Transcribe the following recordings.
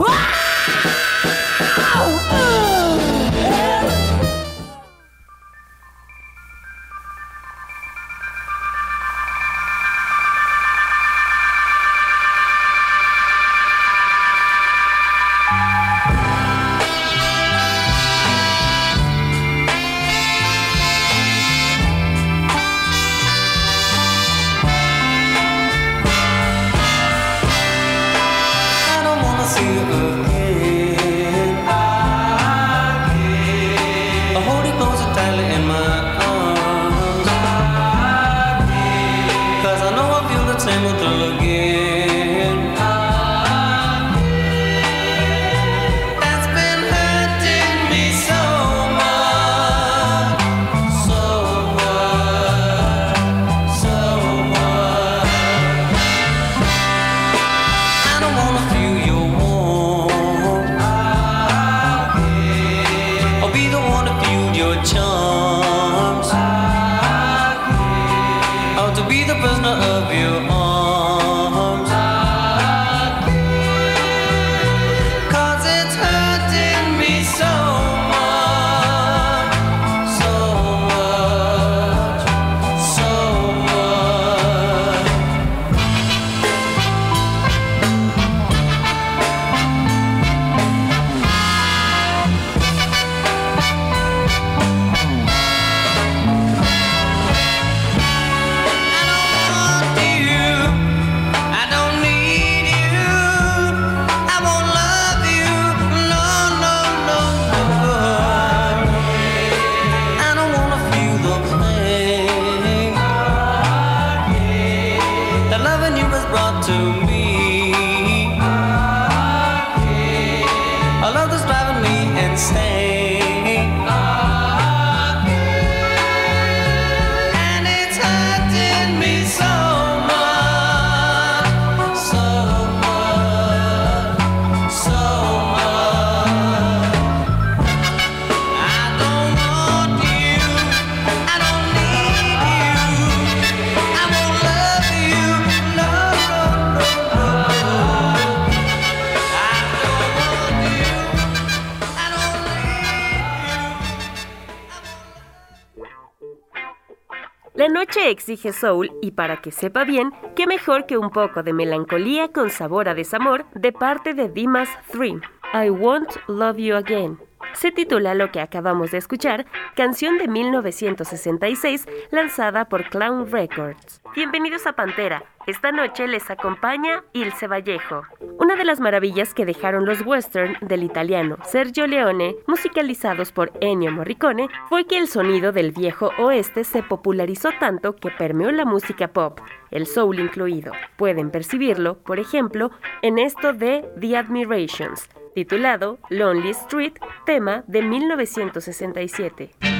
I soul y para que sepa bien, qué mejor que un poco de melancolía con sabor a desamor de parte de Dimas 3. I Won't Love You Again. Se titula lo que acabamos de escuchar, canción de 1966 lanzada por Clown Records. Bienvenidos a Pantera. Esta noche les acompaña Ilse Vallejo. Una de las maravillas que dejaron los western del italiano Sergio Leone, musicalizados por Ennio Morricone, fue que el sonido del viejo oeste se popularizó tanto que permeó la música pop, el soul incluido. Pueden percibirlo, por ejemplo, en esto de The Admirations, titulado Lonely Street, tema de 1967.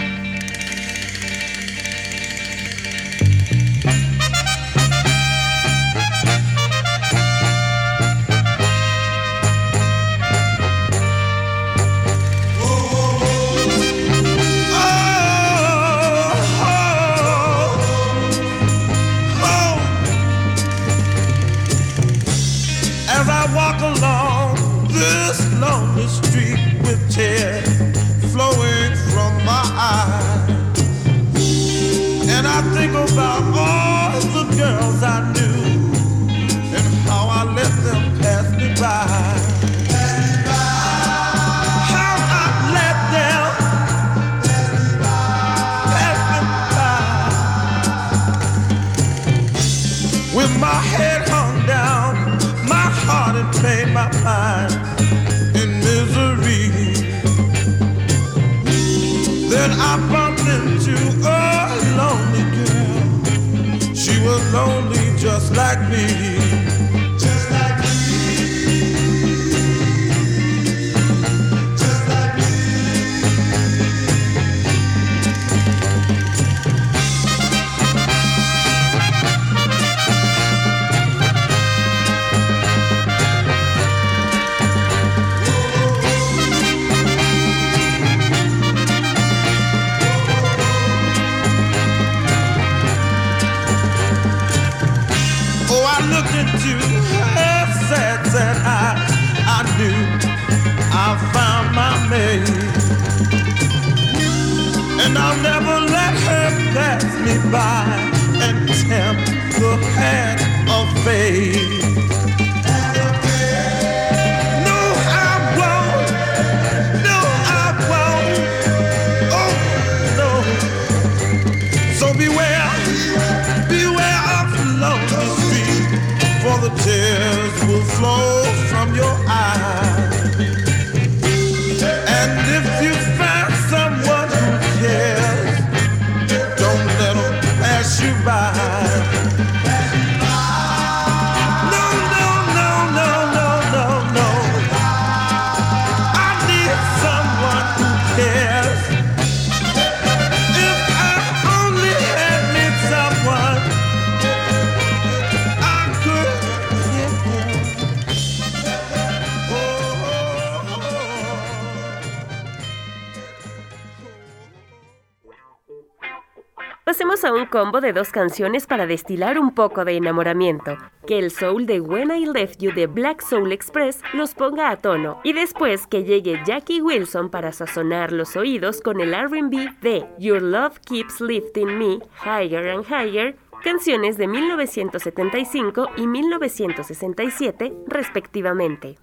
combo de dos canciones para destilar un poco de enamoramiento. Que el soul de When I Left You de Black Soul Express los ponga a tono. Y después que llegue Jackie Wilson para sazonar los oídos con el RB de Your Love Keeps Lifting Me Higher and Higher canciones de 1975 y 1967 respectivamente.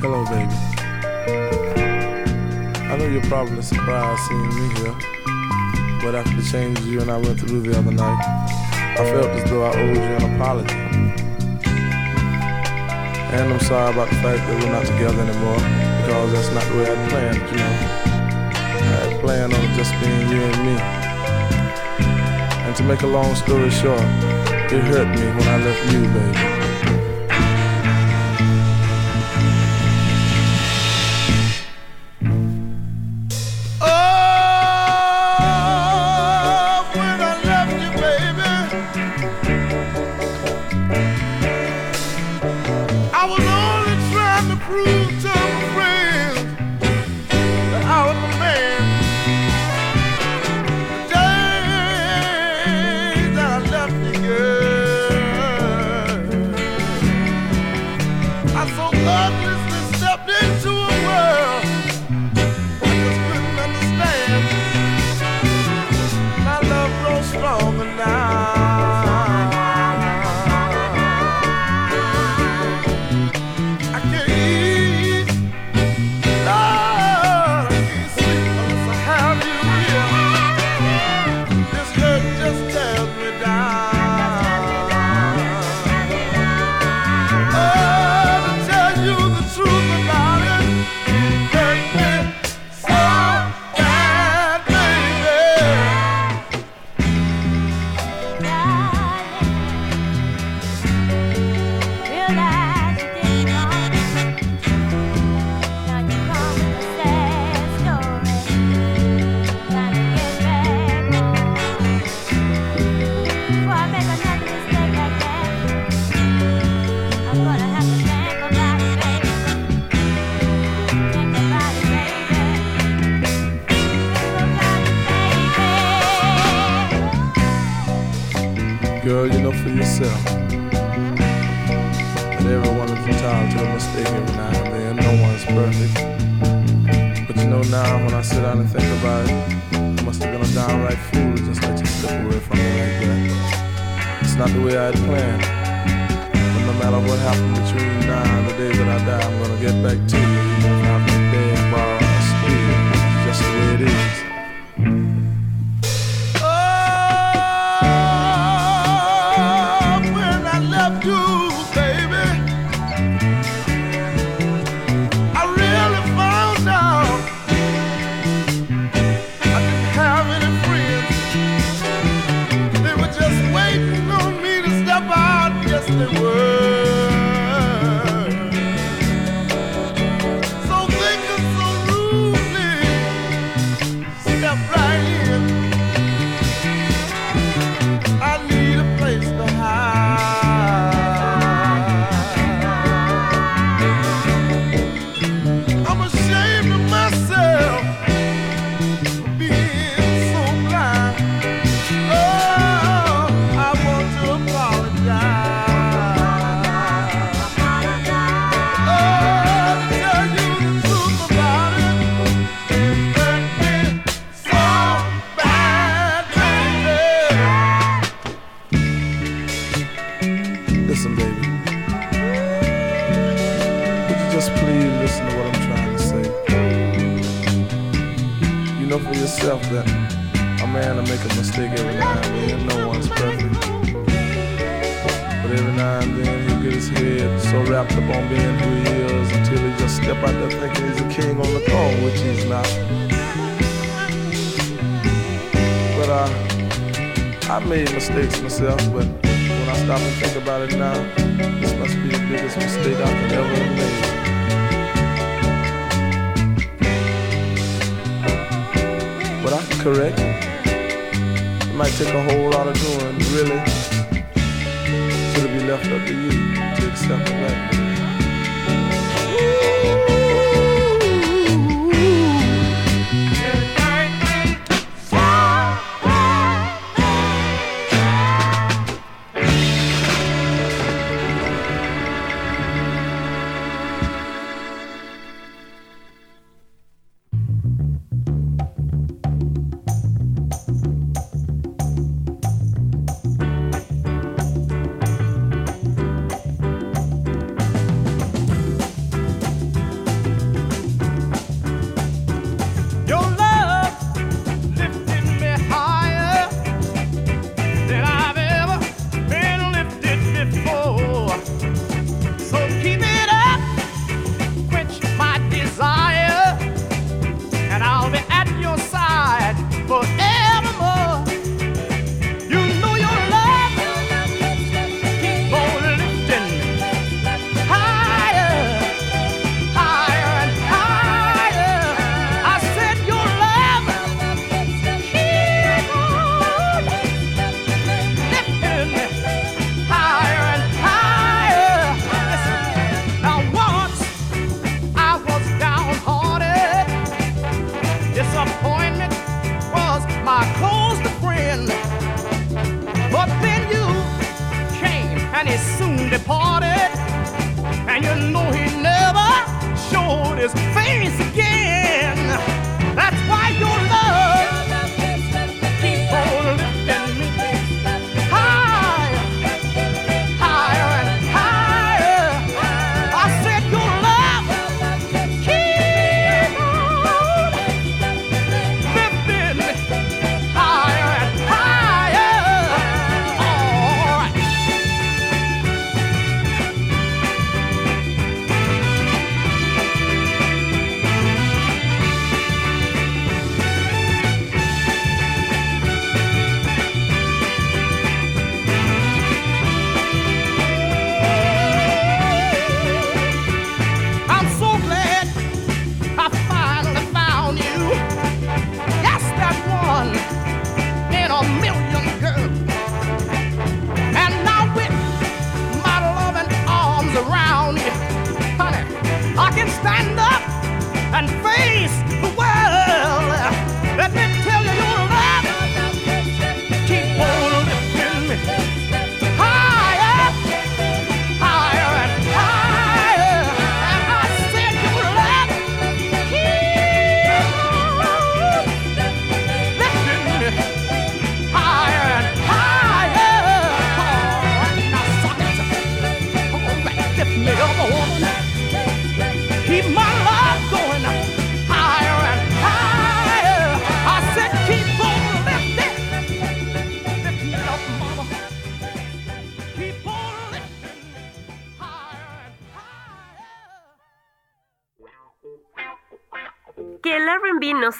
Hello, baby. you're probably surprised seeing me here. But after the changes you and I went through the other night, I felt as though I owed you an apology. And I'm sorry about the fact that we're not together anymore, because that's not the way I planned, you know. I had planned on just being you and me. And to make a long story short, it hurt me when I left you, baby.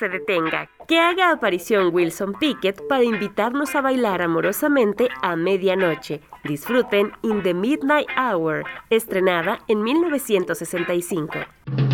detenga, que haga aparición Wilson Pickett para invitarnos a bailar amorosamente a medianoche. Disfruten In the Midnight Hour, estrenada en 1965.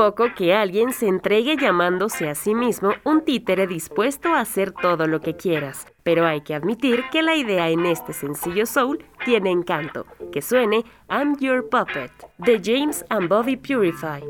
poco que alguien se entregue llamándose a sí mismo un títere dispuesto a hacer todo lo que quieras. Pero hay que admitir que la idea en este sencillo soul tiene encanto, que suene I'm Your Puppet, de James and Bobby Purify.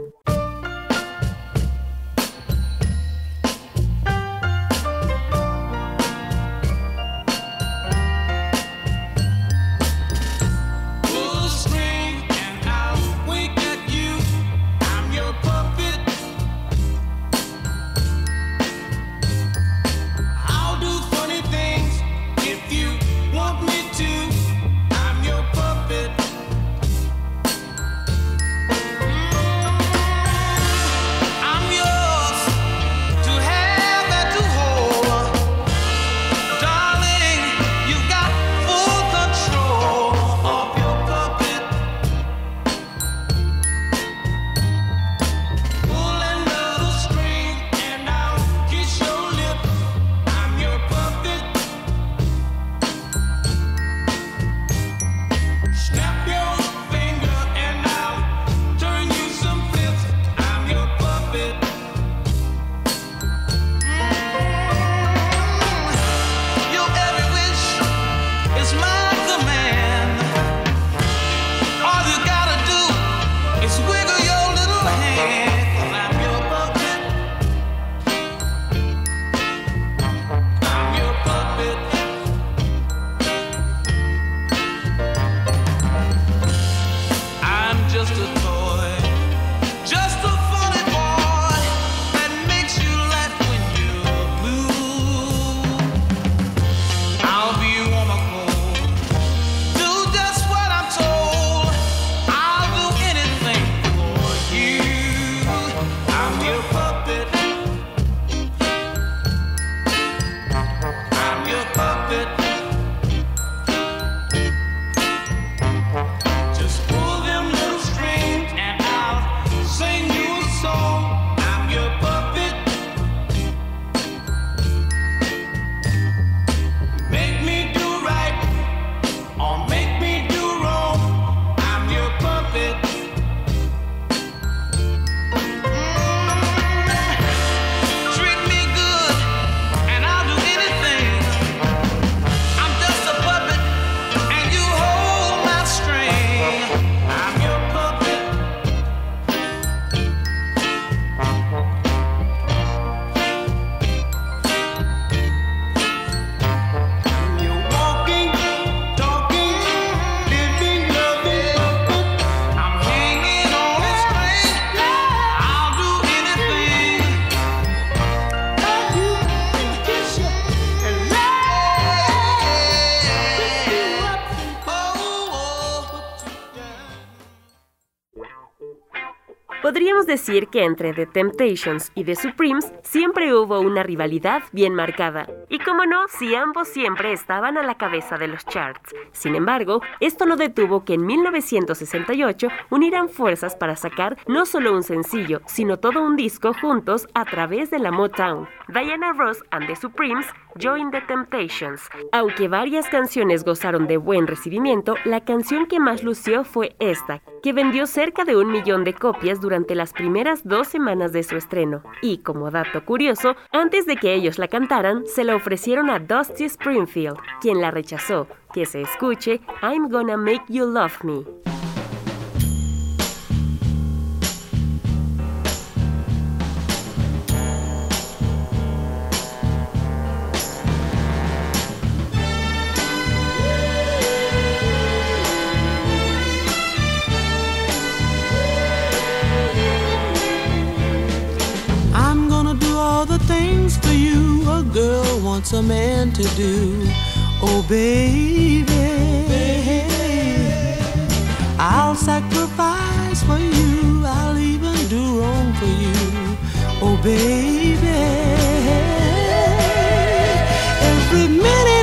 Podríamos decir que entre The Temptations y The Supremes siempre hubo una rivalidad bien marcada. Y como no, si ambos siempre estaban a la cabeza de los charts. Sin embargo, esto no detuvo que en 1968 unieran fuerzas para sacar no solo un sencillo, sino todo un disco juntos a través de la Motown. Diana Ross and The Supremes Join the Temptations. Aunque varias canciones gozaron de buen recibimiento, la canción que más lució fue esta, que vendió cerca de un millón de copias durante las primeras dos semanas de su estreno. Y como dato curioso, antes de que ellos la cantaran, se la ofrecieron a Dusty Springfield, quien la rechazó. Que se escuche I'm Gonna Make You Love Me. Wants a man to do. Oh, baby. I'll sacrifice for you, I'll even do wrong for you. Oh, baby. Every minute,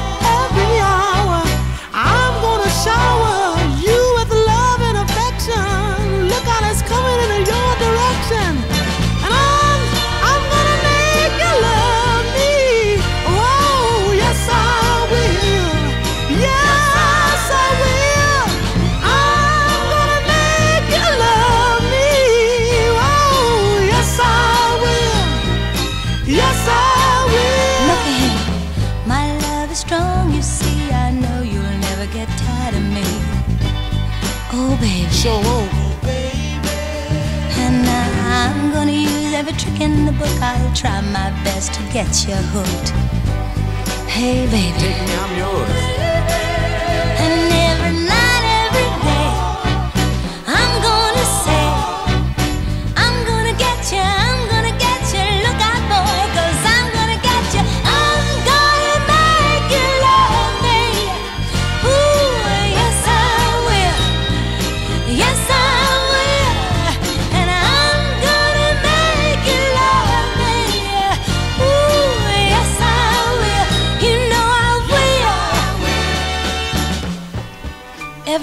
in the book. I'll try my best to get you hooked. Hey, baby. Take me, I'm yours.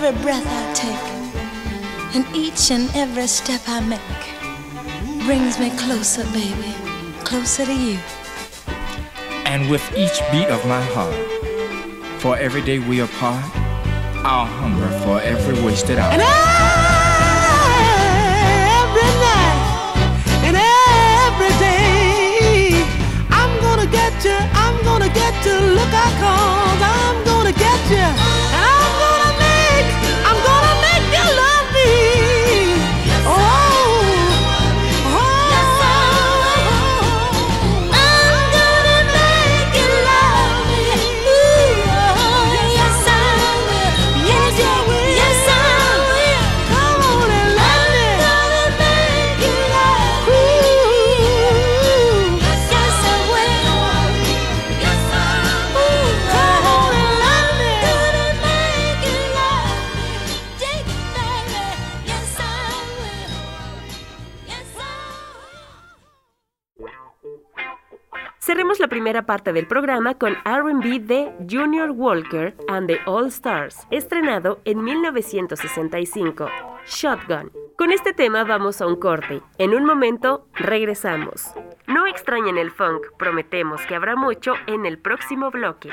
Every breath I take, and each and every step I make, brings me closer, baby, closer to you. And with each beat of my heart, for every day we are apart, I'll hunger for every wasted hour. And every night and every day, I'm gonna get you, I'm gonna get you. Look out, cause I'm gonna get you. Parte del programa con RB de Junior Walker and the All Stars, estrenado en 1965, Shotgun. Con este tema vamos a un corte. En un momento regresamos. No extrañen el funk, prometemos que habrá mucho en el próximo bloque.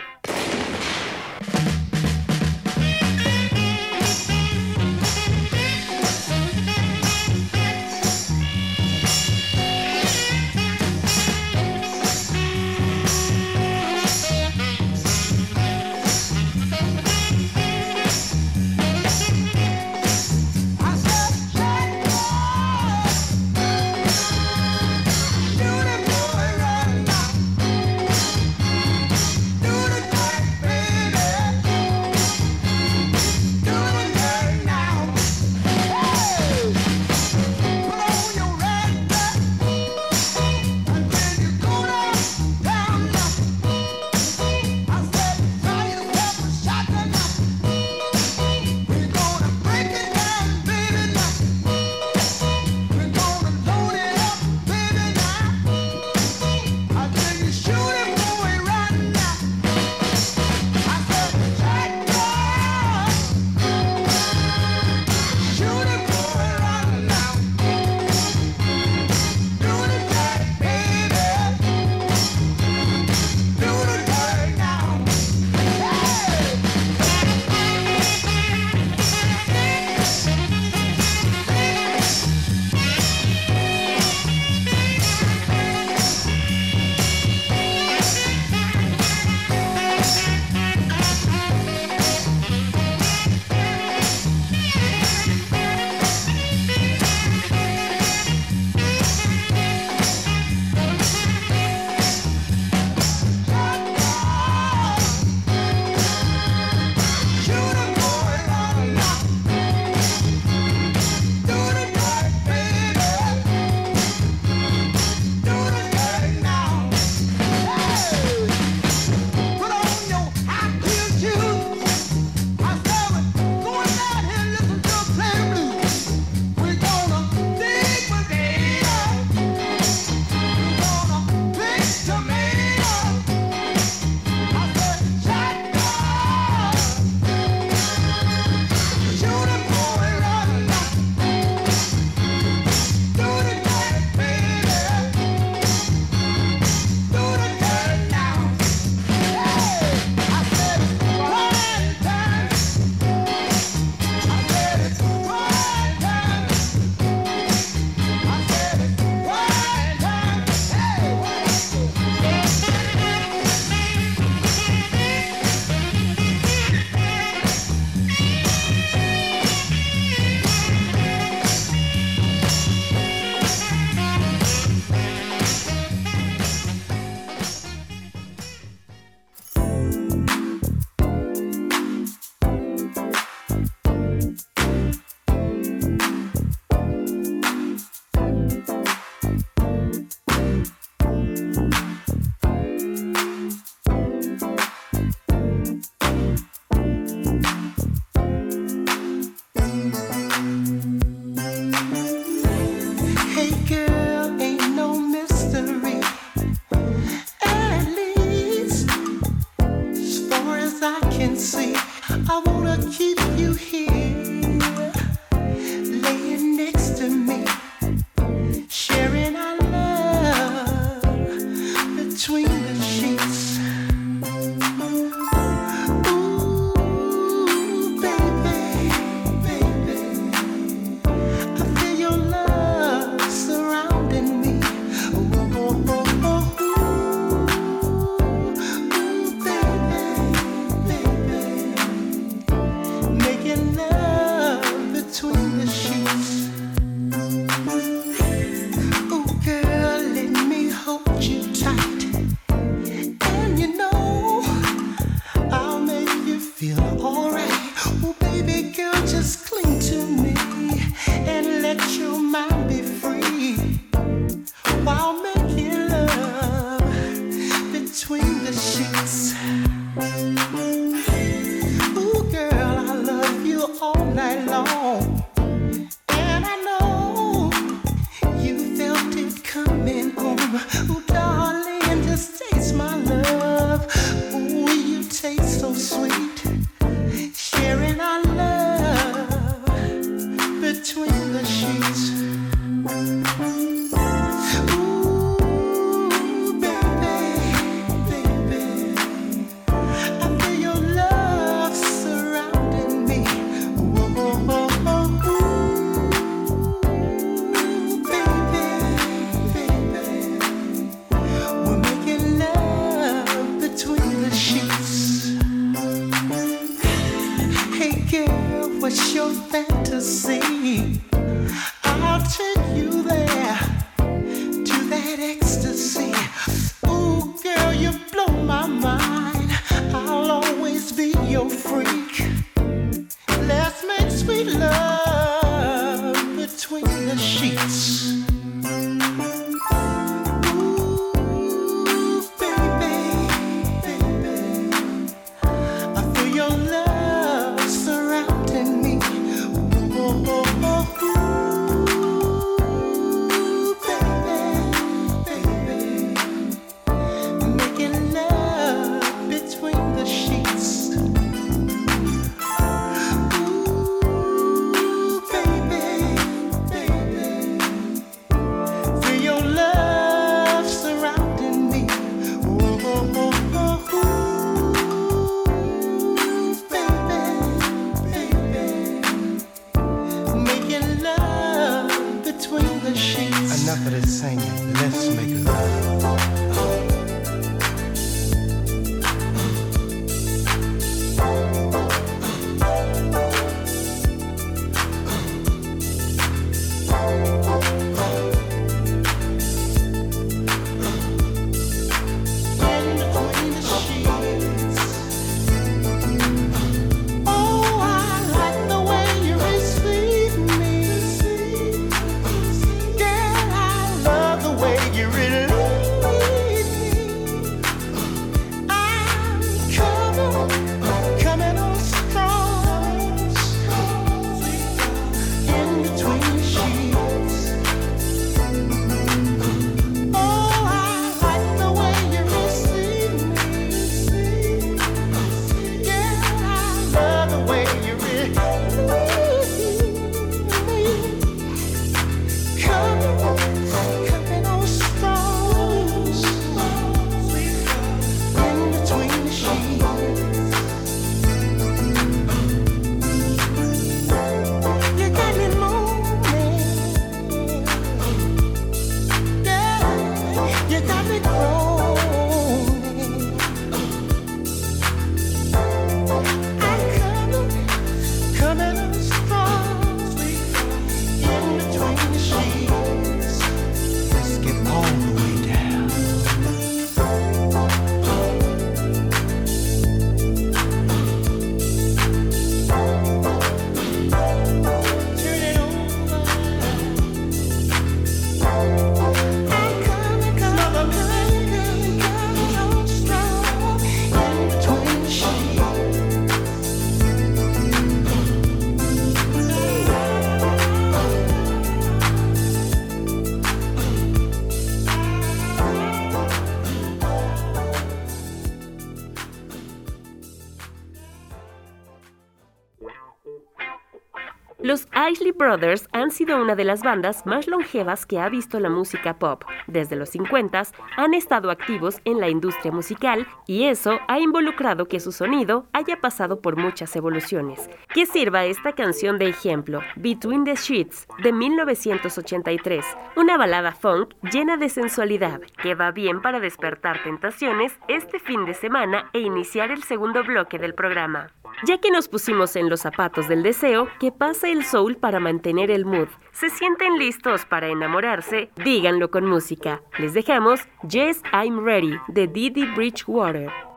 Brothers sido una de las bandas más longevas que ha visto la música pop. Desde los 50 han estado activos en la industria musical y eso ha involucrado que su sonido haya pasado por muchas evoluciones. Que sirva esta canción de ejemplo, Between the Sheets, de 1983, una balada funk llena de sensualidad que va bien para despertar tentaciones este fin de semana e iniciar el segundo bloque del programa. Ya que nos pusimos en los zapatos del deseo, que pasa el soul para mantener el mood ¿Se sienten listos para enamorarse? Díganlo con música. Les dejamos Yes, I'm Ready de Didi Bridgewater.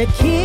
the key.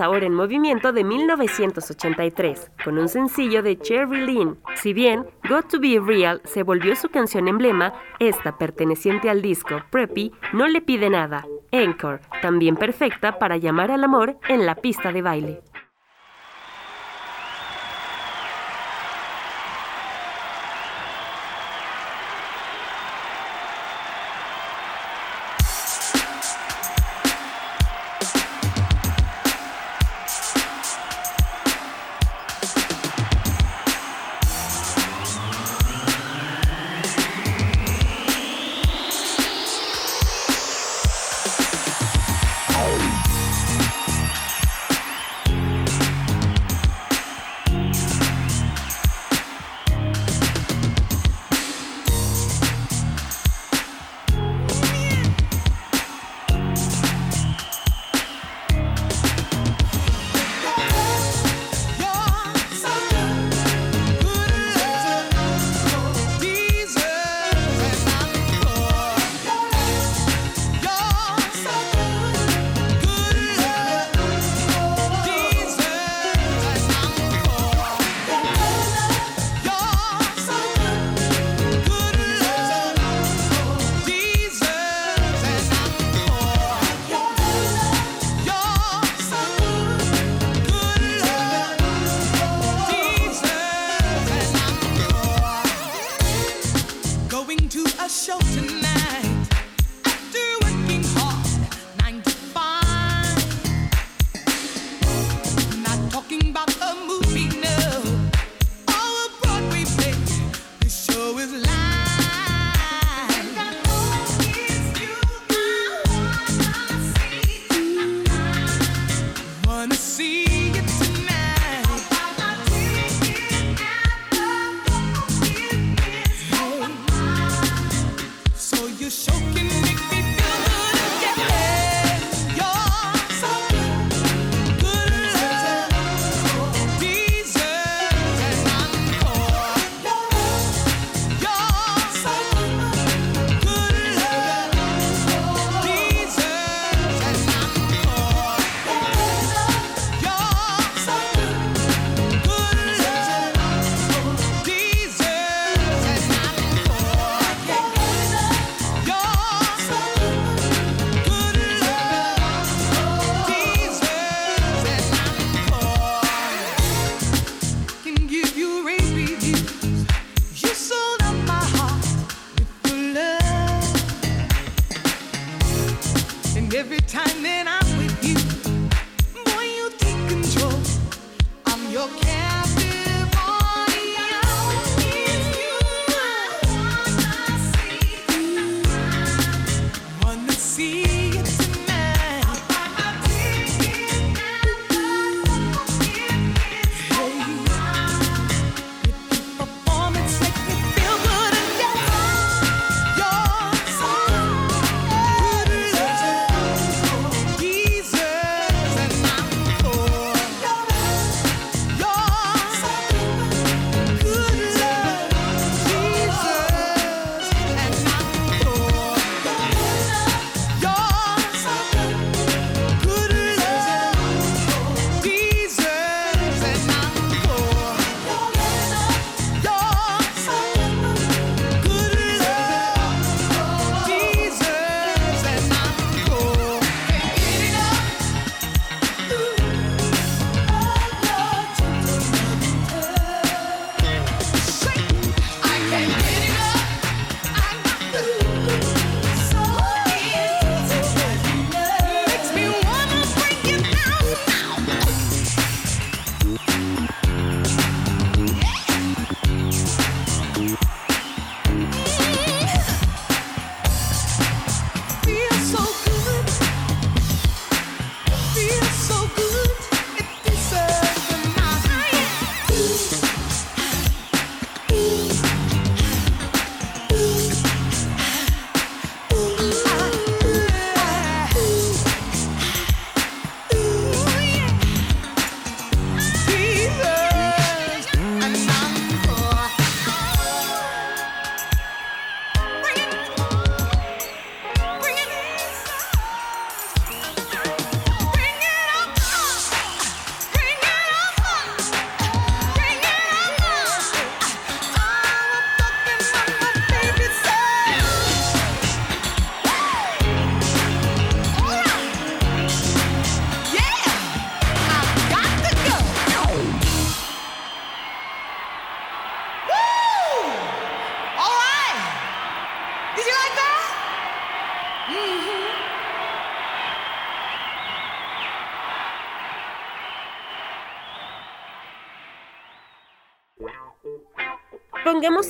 ahora en movimiento de 1983, con un sencillo de Cherry Lynn. Si bien Got to Be Real se volvió su canción emblema, esta perteneciente al disco Preppy no le pide nada. Encore, también perfecta para llamar al amor en la pista de baile.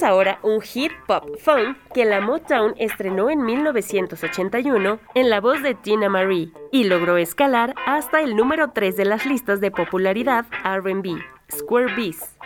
Escuchemos ahora un hit pop funk que la Motown estrenó en 1981 en la voz de Tina Marie y logró escalar hasta el número 3 de las listas de popularidad RB, Square Beats.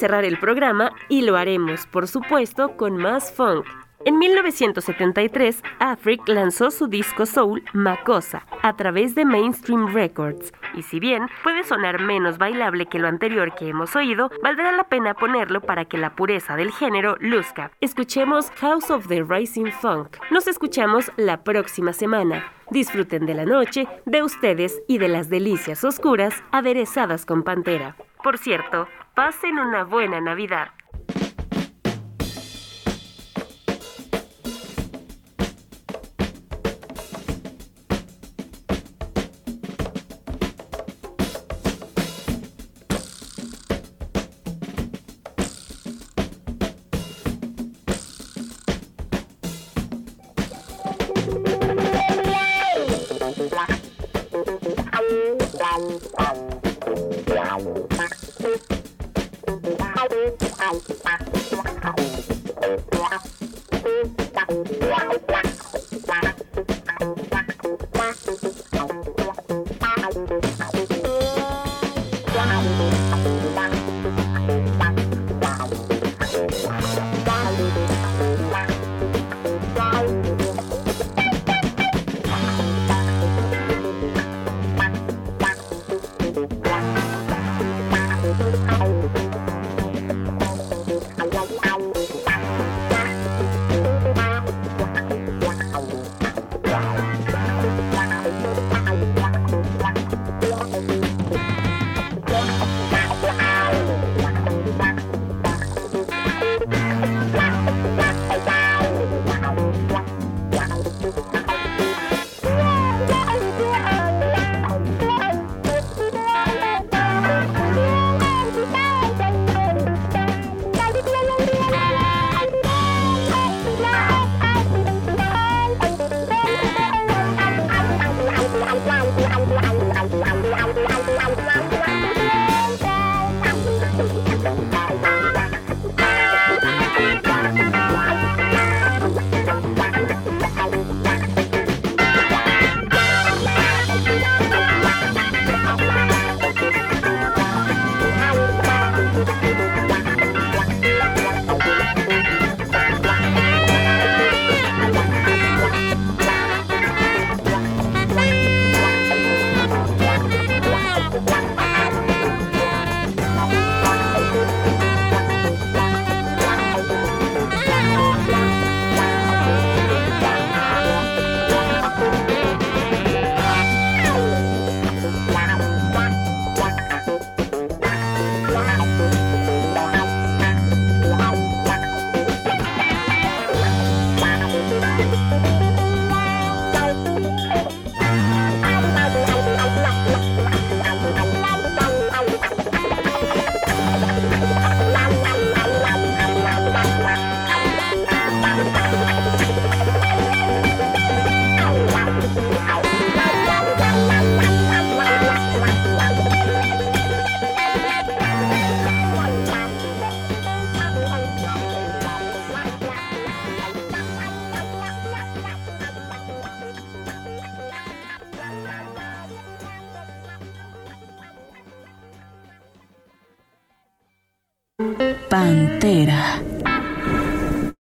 Cerrar el programa y lo haremos, por supuesto, con más funk. En 1973, Afric lanzó su disco soul Macosa a través de Mainstream Records. Y si bien puede sonar menos bailable que lo anterior que hemos oído, valdrá la pena ponerlo para que la pureza del género luzca. Escuchemos House of the Rising Funk. Nos escuchamos la próxima semana. Disfruten de la noche, de ustedes y de las delicias oscuras aderezadas con Pantera. Por cierto, pasen una buena Navidad.